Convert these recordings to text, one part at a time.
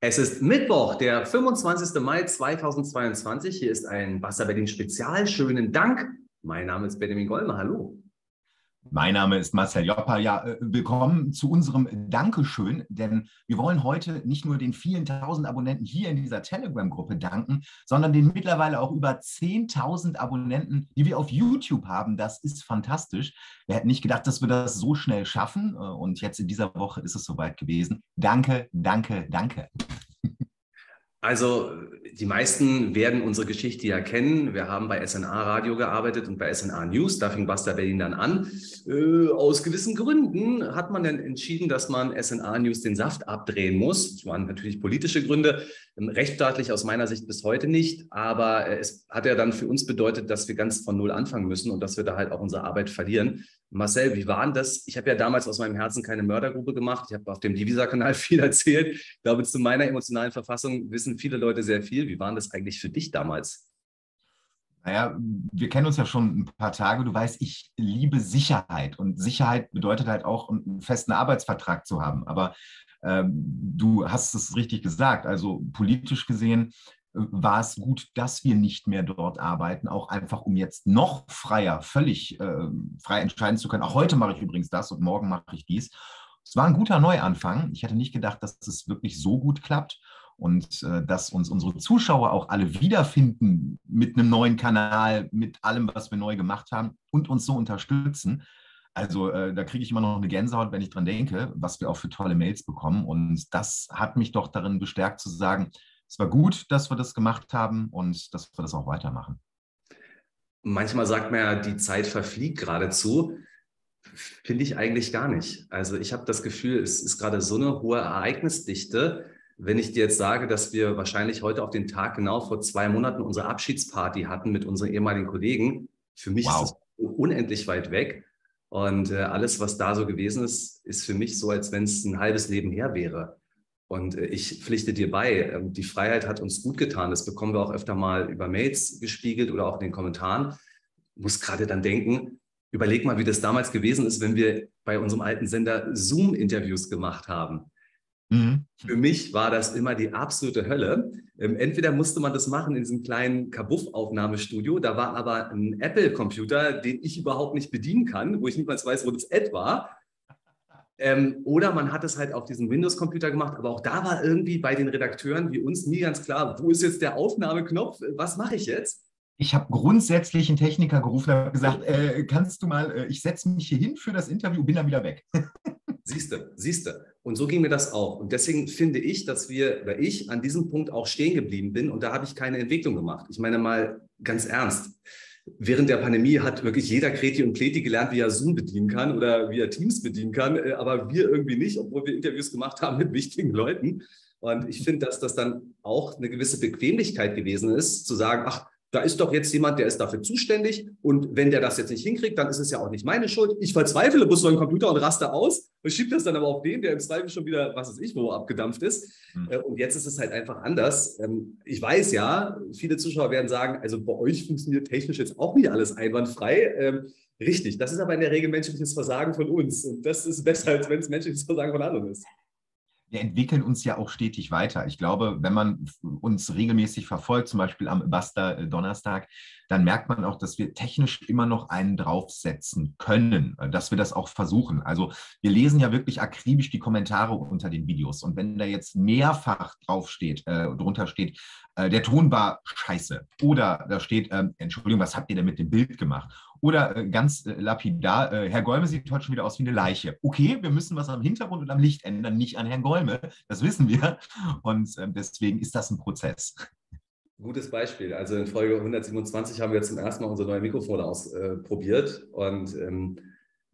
Es ist Mittwoch, der 25. Mai 2022. Hier ist ein Wasser Berlin Spezial. Schönen Dank. Mein Name ist Benjamin Golmer. Hallo. Mein Name ist Marcel Joppa. Ja, äh, willkommen zu unserem Dankeschön, denn wir wollen heute nicht nur den vielen tausend Abonnenten hier in dieser Telegram-Gruppe danken, sondern den mittlerweile auch über 10.000 Abonnenten, die wir auf YouTube haben. Das ist fantastisch. Wir hätten nicht gedacht, dass wir das so schnell schaffen äh, und jetzt in dieser Woche ist es soweit gewesen. Danke, danke, danke. Also die meisten werden unsere Geschichte ja kennen. Wir haben bei SNA Radio gearbeitet und bei SNA News. Da fing Basta Berlin dann an. Äh, aus gewissen Gründen hat man dann entschieden, dass man SNA News den Saft abdrehen muss. Das waren natürlich politische Gründe. Ähm, rechtsstaatlich aus meiner Sicht bis heute nicht. Aber äh, es hat ja dann für uns bedeutet, dass wir ganz von Null anfangen müssen und dass wir da halt auch unsere Arbeit verlieren. Marcel, wie war denn das? Ich habe ja damals aus meinem Herzen keine Mördergruppe gemacht. Ich habe auf dem Divisa-Kanal viel erzählt. Ich glaube, zu meiner emotionalen Verfassung wissen viele Leute sehr viel. Wie war das eigentlich für dich damals? Naja, wir kennen uns ja schon ein paar Tage. Du weißt, ich liebe Sicherheit. Und Sicherheit bedeutet halt auch, einen festen Arbeitsvertrag zu haben. Aber ähm, du hast es richtig gesagt. Also politisch gesehen war es gut, dass wir nicht mehr dort arbeiten, auch einfach um jetzt noch freier, völlig äh, frei entscheiden zu können. Auch heute mache ich übrigens das und morgen mache ich dies. Es war ein guter Neuanfang. Ich hätte nicht gedacht, dass es wirklich so gut klappt und äh, dass uns unsere Zuschauer auch alle wiederfinden mit einem neuen Kanal, mit allem, was wir neu gemacht haben und uns so unterstützen. Also äh, da kriege ich immer noch eine Gänsehaut, wenn ich dran denke, was wir auch für tolle Mails bekommen. Und das hat mich doch darin bestärkt zu sagen, es war gut, dass wir das gemacht haben und dass wir das auch weitermachen. Manchmal sagt man ja, die Zeit verfliegt geradezu. Finde ich eigentlich gar nicht. Also ich habe das Gefühl, es ist gerade so eine hohe Ereignisdichte. Wenn ich dir jetzt sage, dass wir wahrscheinlich heute auf den Tag genau vor zwei Monaten unsere Abschiedsparty hatten mit unseren ehemaligen Kollegen, für mich wow. ist es unendlich weit weg. Und äh, alles, was da so gewesen ist, ist für mich so, als wenn es ein halbes Leben her wäre. Und äh, ich pflichte dir bei, ähm, die Freiheit hat uns gut getan. Das bekommen wir auch öfter mal über Mails gespiegelt oder auch in den Kommentaren. Ich muss gerade dann denken, überleg mal, wie das damals gewesen ist, wenn wir bei unserem alten Sender Zoom-Interviews gemacht haben. Mhm. Für mich war das immer die absolute Hölle. Ähm, entweder musste man das machen in diesem kleinen Kabuff-Aufnahmestudio, da war aber ein Apple-Computer, den ich überhaupt nicht bedienen kann, wo ich niemals weiß, wo das Ad war. Ähm, oder man hat es halt auf diesem Windows-Computer gemacht, aber auch da war irgendwie bei den Redakteuren wie uns nie ganz klar, wo ist jetzt der Aufnahmeknopf, was mache ich jetzt? Ich habe grundsätzlich einen Techniker gerufen und gesagt, äh, kannst du mal, äh, ich setze mich hier hin für das Interview, bin dann wieder weg. siehste, siehste. Und so ging mir das auch. Und deswegen finde ich, dass wir, oder ich an diesem Punkt auch stehen geblieben bin und da habe ich keine Entwicklung gemacht. Ich meine mal ganz ernst während der Pandemie hat wirklich jeder Kreti und Pleti gelernt, wie er Zoom bedienen kann oder wie er Teams bedienen kann, äh, aber wir irgendwie nicht, obwohl wir Interviews gemacht haben mit wichtigen Leuten. Und ich finde, dass das dann auch eine gewisse Bequemlichkeit gewesen ist, zu sagen, ach, da ist doch jetzt jemand, der ist dafür zuständig. Und wenn der das jetzt nicht hinkriegt, dann ist es ja auch nicht meine Schuld. Ich verzweifle bloß so einen Computer und raste aus und schiebe das dann aber auf den, der im Zweifel schon wieder, was weiß ich, wo abgedampft ist. Mhm. Und jetzt ist es halt einfach anders. Ähm, ich weiß ja, viele Zuschauer werden sagen, also bei euch funktioniert technisch jetzt auch nicht alles einwandfrei. Ähm, richtig, das ist aber in der Regel menschliches Versagen von uns. Und das ist besser, als wenn es menschliches Versagen von anderen ist wir entwickeln uns ja auch stetig weiter. Ich glaube, wenn man uns regelmäßig verfolgt, zum Beispiel am Basta äh, Donnerstag, dann merkt man auch, dass wir technisch immer noch einen draufsetzen können, äh, dass wir das auch versuchen. Also wir lesen ja wirklich akribisch die Kommentare unter den Videos. Und wenn da jetzt mehrfach draufsteht, äh, drunter steht, äh, der Ton war scheiße. Oder da steht, äh, Entschuldigung, was habt ihr denn mit dem Bild gemacht? Oder äh, ganz äh, lapidar, äh, Herr Golme sieht heute schon wieder aus wie eine Leiche. Okay, wir müssen was am Hintergrund und am Licht ändern, nicht an Herrn Golme. Das wissen wir. Und ähm, deswegen ist das ein Prozess. Gutes Beispiel. Also in Folge 127 haben wir zum ersten Mal unsere neue Mikrofone ausprobiert und ähm,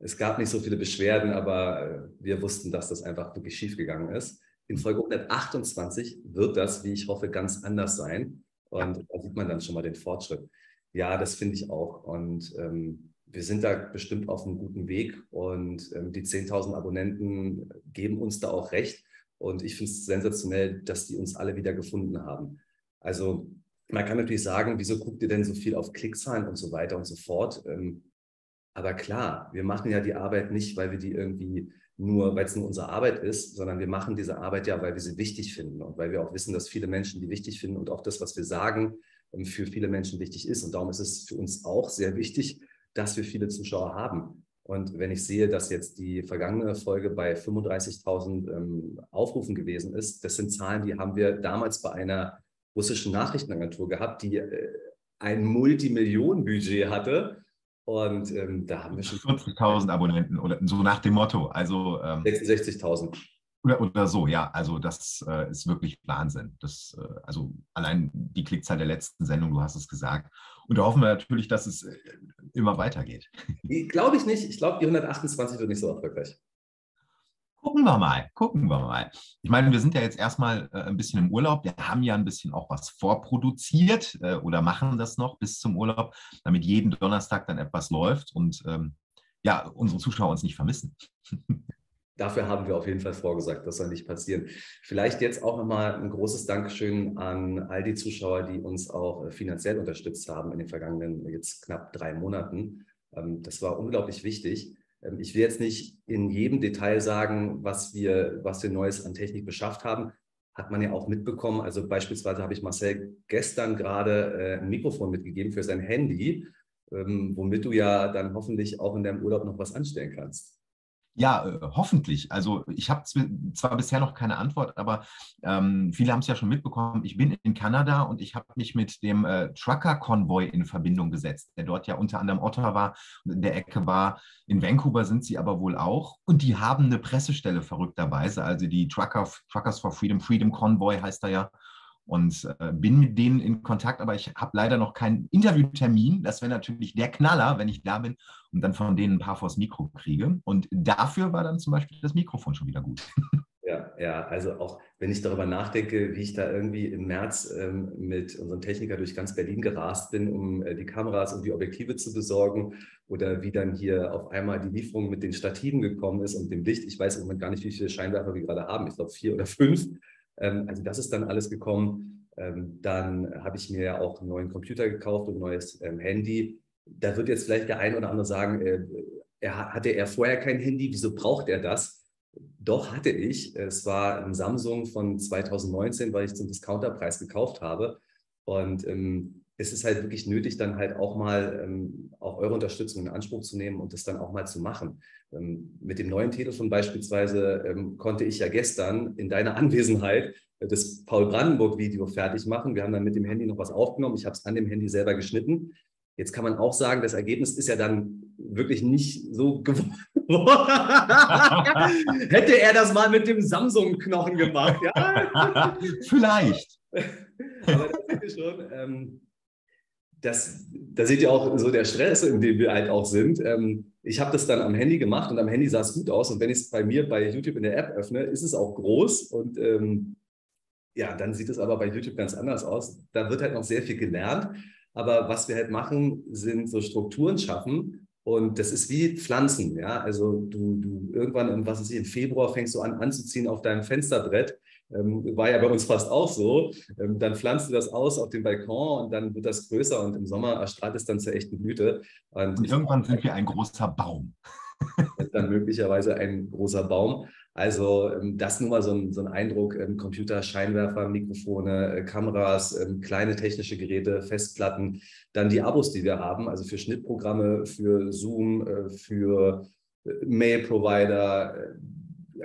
es gab nicht so viele Beschwerden, aber äh, wir wussten, dass das einfach wirklich schief gegangen ist. In Folge 128 wird das, wie ich hoffe, ganz anders sein. Und ja. da sieht man dann schon mal den Fortschritt. Ja, das finde ich auch. Und ähm, wir sind da bestimmt auf einem guten Weg. Und ähm, die 10.000 Abonnenten geben uns da auch recht. Und ich finde es sensationell, dass die uns alle wieder gefunden haben. Also man kann natürlich sagen, wieso guckt ihr denn so viel auf Klickzahlen und so weiter und so fort? Ähm, aber klar, wir machen ja die Arbeit nicht, weil wir die irgendwie nur, weil es nur unsere Arbeit ist, sondern wir machen diese Arbeit ja, weil wir sie wichtig finden und weil wir auch wissen, dass viele Menschen die wichtig finden und auch das, was wir sagen, ähm, für viele Menschen wichtig ist. Und darum ist es für uns auch sehr wichtig, dass wir viele Zuschauer haben. Und wenn ich sehe, dass jetzt die vergangene Folge bei 35.000 ähm, Aufrufen gewesen ist, das sind Zahlen, die haben wir damals bei einer russischen Nachrichtenagentur gehabt, die äh, ein Multimillionenbudget hatte. Und ähm, da haben wir schon 40.000 Abonnenten oder so nach dem Motto. Also ähm, 66.000. Oder, oder so, ja. Also das äh, ist wirklich Wahnsinn. Das, äh, also allein die Klickzahl der letzten Sendung, du hast es gesagt. Und da hoffen wir natürlich, dass es äh, immer weitergeht. Glaube ich nicht. Ich glaube, die 128 wird nicht so erfolgreich. Gucken wir mal, gucken wir mal. Ich meine, wir sind ja jetzt erstmal äh, ein bisschen im Urlaub. Wir haben ja ein bisschen auch was vorproduziert äh, oder machen das noch bis zum Urlaub, damit jeden Donnerstag dann etwas läuft und ähm, ja, unsere Zuschauer uns nicht vermissen. Dafür haben wir auf jeden Fall vorgesagt, das soll nicht passieren. Vielleicht jetzt auch nochmal ein großes Dankeschön an all die Zuschauer, die uns auch äh, finanziell unterstützt haben in den vergangenen jetzt knapp drei Monaten. Ähm, das war unglaublich wichtig. Ähm, ich will jetzt nicht in jedem Detail sagen, was wir, was wir Neues an Technik beschafft haben. Hat man ja auch mitbekommen. Also beispielsweise habe ich Marcel gestern gerade äh, ein Mikrofon mitgegeben für sein Handy, ähm, womit du ja dann hoffentlich auch in deinem Urlaub noch was anstellen kannst. Ja, äh, hoffentlich. Also ich habe zwar bisher noch keine Antwort, aber ähm, viele haben es ja schon mitbekommen. Ich bin in Kanada und ich habe mich mit dem äh, Trucker-Konvoi in Verbindung gesetzt, der dort ja unter anderem Ottawa und in der Ecke war. In Vancouver sind sie aber wohl auch. Und die haben eine Pressestelle verrückterweise, also die Trucker, Truckers for Freedom, Freedom Convoy heißt er ja und äh, bin mit denen in Kontakt, aber ich habe leider noch keinen Interviewtermin. Das wäre natürlich der Knaller, wenn ich da bin und dann von denen ein paar vors Mikro kriege. Und dafür war dann zum Beispiel das Mikrofon schon wieder gut. Ja, ja, also auch wenn ich darüber nachdenke, wie ich da irgendwie im März ähm, mit unserem Techniker durch ganz Berlin gerast bin, um äh, die Kameras und die Objektive zu besorgen oder wie dann hier auf einmal die Lieferung mit den Stativen gekommen ist und dem Licht. Ich weiß im Moment gar nicht, wie viele Scheinwerfer wir gerade haben. Ich glaube vier oder fünf. Ähm, also das ist dann alles gekommen. Ähm, dann habe ich mir ja auch einen neuen Computer gekauft und ein neues ähm, Handy. Da wird jetzt vielleicht der ein oder andere sagen, äh, er, hatte er vorher kein Handy, wieso braucht er das? Doch hatte ich. Es war ein Samsung von 2019, weil ich zum Discounterpreis gekauft habe. Und ähm, es ist halt wirklich nötig, dann halt auch mal ähm, auch eure Unterstützung in Anspruch zu nehmen und das dann auch mal zu machen. Ähm, mit dem neuen Telefon beispielsweise ähm, konnte ich ja gestern in deiner Anwesenheit das Paul Brandenburg-Video fertig machen. Wir haben dann mit dem Handy noch was aufgenommen. Ich habe es an dem Handy selber geschnitten. Jetzt kann man auch sagen, das Ergebnis ist ja dann wirklich nicht so geworden. Hätte er das mal mit dem Samsung-Knochen gemacht, ja? Vielleicht. Aber das ihr schon. Ähm, das, da seht ihr auch so der Stress, in dem wir halt auch sind. Ähm, ich habe das dann am Handy gemacht und am Handy sah es gut aus. Und wenn ich es bei mir bei YouTube in der App öffne, ist es auch groß. Und ähm, ja, dann sieht es aber bei YouTube ganz anders aus. Da wird halt noch sehr viel gelernt. Aber was wir halt machen, sind so Strukturen schaffen. Und das ist wie Pflanzen. Ja? Also du, du irgendwann, was ist im Februar fängst du an anzuziehen auf deinem Fensterbrett ähm, war ja bei uns fast auch so. Ähm, dann pflanzt du das aus auf dem Balkon und dann wird das größer und im Sommer erstrahlt es dann zur echten Blüte. Und, und irgendwann sind wir ein großer Baum. dann möglicherweise ein großer Baum. Also ähm, das nur mal so ein, so ein Eindruck. Ähm, Computer, Scheinwerfer, Mikrofone, äh, Kameras, ähm, kleine technische Geräte, Festplatten, dann die Abos, die wir haben, also für Schnittprogramme, für Zoom, äh, für äh, Mail-Provider,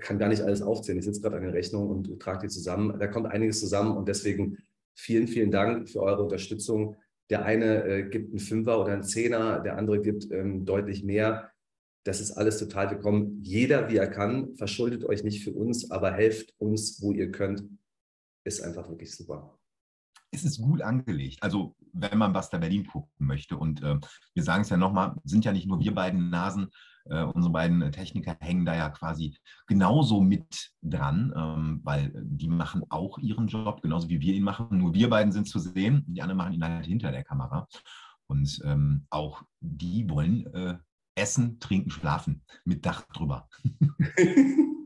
kann gar nicht alles aufzählen. Ich sitze gerade an der Rechnung und trage die zusammen. Da kommt einiges zusammen und deswegen vielen, vielen Dank für eure Unterstützung. Der eine äh, gibt einen Fünfer oder einen Zehner, der andere gibt ähm, deutlich mehr. Das ist alles total willkommen. Jeder, wie er kann, verschuldet euch nicht für uns, aber helft uns, wo ihr könnt. Ist einfach wirklich super. Es ist gut angelegt. Also, wenn man Basta Berlin gucken möchte. Und äh, wir sagen es ja nochmal, sind ja nicht nur wir beiden Nasen, äh, unsere beiden Techniker hängen da ja quasi genauso mit dran, ähm, weil die machen auch ihren Job, genauso wie wir ihn machen. Nur wir beiden sind zu sehen, die anderen machen ihn halt hinter der Kamera. Und ähm, auch die wollen äh, essen, trinken, schlafen mit Dach drüber.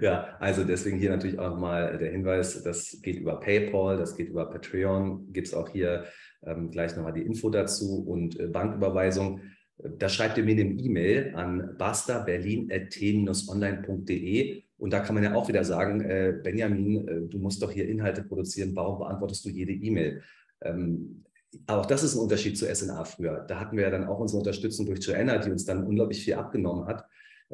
Ja, also deswegen hier natürlich auch mal der Hinweis, das geht über PayPal, das geht über Patreon, gibt es auch hier ähm, gleich nochmal die Info dazu und äh, Banküberweisung. Da schreibt ihr mir eine E-Mail an basta-berlin.t-online.de und da kann man ja auch wieder sagen, äh, Benjamin, äh, du musst doch hier Inhalte produzieren, warum beantwortest du jede E-Mail? Ähm, auch das ist ein Unterschied zu SNA früher. Da hatten wir ja dann auch unsere Unterstützung durch Joanna, die uns dann unglaublich viel abgenommen hat.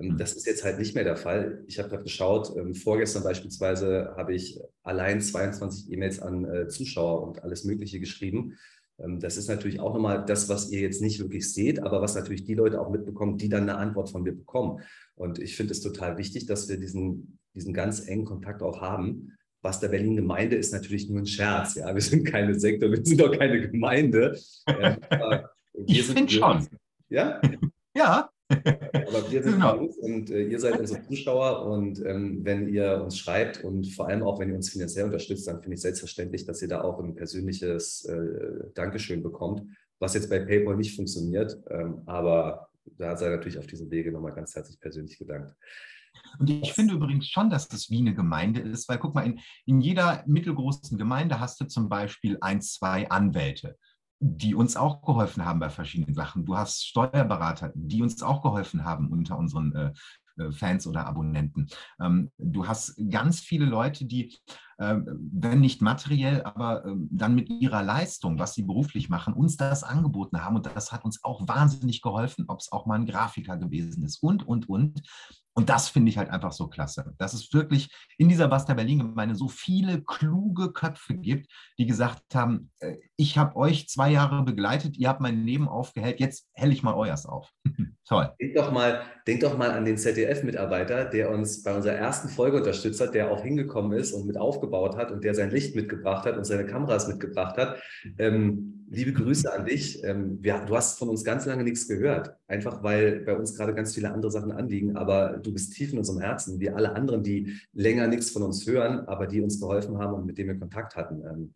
Ähm, mhm. Das ist jetzt halt nicht mehr der Fall. Ich habe gerade geschaut, ähm, vorgestern beispielsweise habe ich allein 22 E-Mails an äh, Zuschauer und alles Mögliche geschrieben. Ähm, das ist natürlich auch nochmal das, was ihr jetzt nicht wirklich seht, aber was natürlich die Leute auch mitbekommen, die dann eine Antwort von mir bekommen. Und ich finde es total wichtig, dass wir diesen, diesen ganz engen Kontakt auch haben. Was der Berlin-Gemeinde ist natürlich nur ein Scherz. Ja, wir sind keine Sektor, wir sind auch keine Gemeinde. ich finde schon. Ja? Ja, aber wir sind genau. und äh, ihr seid unsere Zuschauer und ähm, wenn ihr uns schreibt und vor allem auch, wenn ihr uns finanziell unterstützt, dann finde ich selbstverständlich, dass ihr da auch ein persönliches äh, Dankeschön bekommt, was jetzt bei PayPal nicht funktioniert. Ähm, aber da sei natürlich auf diesem Wege nochmal ganz herzlich persönlich gedankt. Und ich finde übrigens schon, dass das wie eine Gemeinde ist, weil guck mal, in, in jeder mittelgroßen Gemeinde hast du zum Beispiel ein, zwei Anwälte die uns auch geholfen haben bei verschiedenen Sachen. Du hast Steuerberater, die uns auch geholfen haben unter unseren äh, äh Fans oder Abonnenten. Ähm, du hast ganz viele Leute, die, äh, wenn nicht materiell, aber äh, dann mit ihrer Leistung, was sie beruflich machen, uns das angeboten haben. Und das hat uns auch wahnsinnig geholfen, ob es auch mal ein Grafiker gewesen ist und, und, und. Und das finde ich halt einfach so klasse, dass es wirklich in dieser Basta Berlin-Gemeinde so viele kluge Köpfe gibt, die gesagt haben, äh, ich habe euch zwei Jahre begleitet, ihr habt mein Leben aufgehellt, jetzt helle ich mal euers auf. Toll. Denk doch, mal, denk doch mal an den ZDF-Mitarbeiter, der uns bei unserer ersten Folge unterstützt hat, der auch hingekommen ist und mit aufgebaut hat und der sein Licht mitgebracht hat und seine Kameras mitgebracht hat. Ähm, liebe Grüße an dich. Ähm, wir, du hast von uns ganz lange nichts gehört, einfach weil bei uns gerade ganz viele andere Sachen anliegen, aber du bist tief in unserem Herzen, wie alle anderen, die länger nichts von uns hören, aber die uns geholfen haben und mit denen wir Kontakt hatten. Ähm,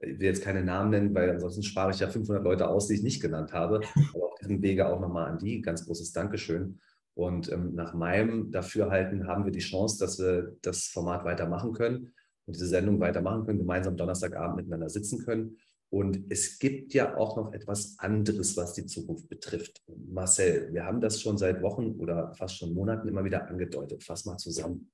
ich will jetzt keine Namen nennen, weil ansonsten spare ich ja 500 Leute aus, die ich nicht genannt habe. Aber auf diesem Wege auch nochmal an die ganz großes Dankeschön. Und ähm, nach meinem Dafürhalten haben wir die Chance, dass wir das Format weitermachen können und diese Sendung weitermachen können, gemeinsam Donnerstagabend miteinander sitzen können. Und es gibt ja auch noch etwas anderes, was die Zukunft betrifft. Marcel, wir haben das schon seit Wochen oder fast schon Monaten immer wieder angedeutet. Fass mal zusammen.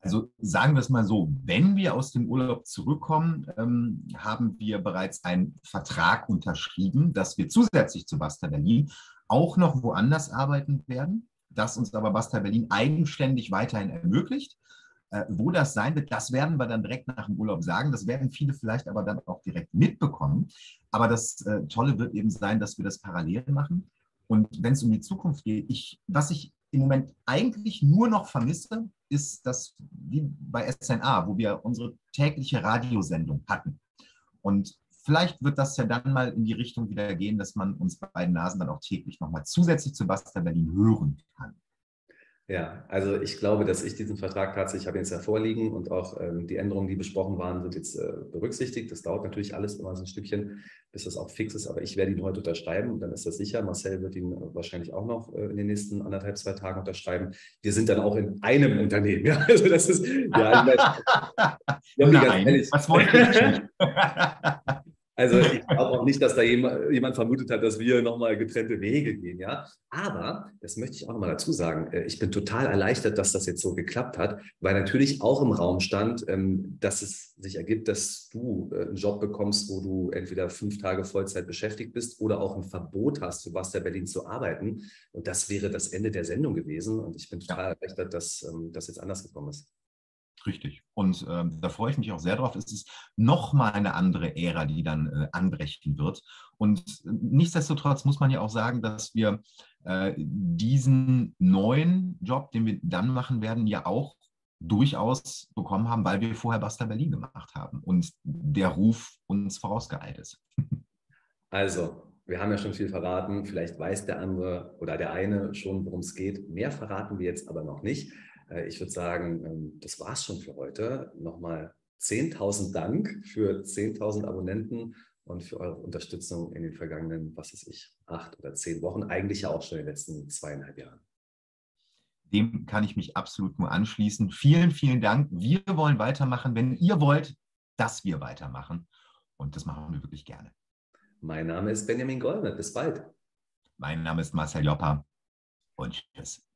Also sagen wir es mal so, wenn wir aus dem Urlaub zurückkommen, ähm, haben wir bereits einen Vertrag unterschrieben, dass wir zusätzlich zu Basta Berlin auch noch woanders arbeiten werden, das uns aber Basta Berlin eigenständig weiterhin ermöglicht. Äh, wo das sein wird, das werden wir dann direkt nach dem Urlaub sagen. Das werden viele vielleicht aber dann auch direkt mitbekommen. Aber das äh, Tolle wird eben sein, dass wir das parallel machen. Und wenn es um die Zukunft geht, ich, was ich im Moment eigentlich nur noch vermisse, ist das wie bei SNA, wo wir unsere tägliche Radiosendung hatten. Und vielleicht wird das ja dann mal in die Richtung wieder gehen, dass man uns beiden Nasen dann auch täglich nochmal zusätzlich zu Basta Berlin hören kann. Ja, also ich glaube, dass ich diesen Vertrag tatsächlich, ich habe jetzt ja vorliegen und auch ähm, die Änderungen, die besprochen waren, sind jetzt äh, berücksichtigt. Das dauert natürlich alles immer so ein Stückchen, bis das auch fix ist, aber ich werde ihn heute unterschreiben und dann ist das sicher. Marcel wird ihn wahrscheinlich auch noch äh, in den nächsten anderthalb, zwei Tagen unterschreiben. Wir sind dann auch in einem Unternehmen. Ja, also das ist, ja, Nein, ehrlich, was wollte ich Also ich glaube auch nicht, dass da jemand, vermutet hat, dass wir nochmal getrennte Wege gehen, ja. Aber, das möchte ich auch nochmal dazu sagen, äh, ich bin total erleichtert, dass das jetzt so geklappt hat, weil natürlich auch im Raum stand, ähm, dass es sich ergibt, dass du äh, einen Job bekommst, wo du entweder fünf Tage Vollzeit beschäftigt bist oder auch ein Verbot hast, für Basta Berlin zu arbeiten. Und das wäre das Ende der Sendung gewesen. Und ich bin total erleichtert, dass ähm, das jetzt anders gekommen ist. Richtig. Und äh, da freue ich mich auch sehr drauf. Es ist nochmal eine andere Ära, die dann äh, anbrechen wird. Und äh, nichtsdestotrotz muss man ja auch sagen, dass wir äh, diesen neuen Job, den wir dann machen werden, ja auch durchaus bekommen haben, weil wir vorher Basta Berlin gemacht haben und der Ruf uns vorausgeeilt ist. Also, wir haben ja schon viel verraten. Vielleicht weiß der andere oder der eine schon, worum es geht. Mehr verraten wir jetzt aber noch nicht. Äh, ich würde sagen, ähm, das war es schon für heute. Nochmal 10.000 Dank für 10.000 Abonnenten und für eure Unterstützung in den vergangenen, was weiß ich, acht oder zehn Wochen, eigentlich ja auch schon in den letzten zweieinhalb Jahren. Dem kann ich mich absolut nur anschließen. Vielen, vielen Dank. Wir wollen weitermachen, wenn ihr wollt, dass wir weitermachen. Und das machen wir wirklich gerne. Mein Name ist Benjamin Golme. Bis bald. Mein Name ist Marcel Joppa und tschüss.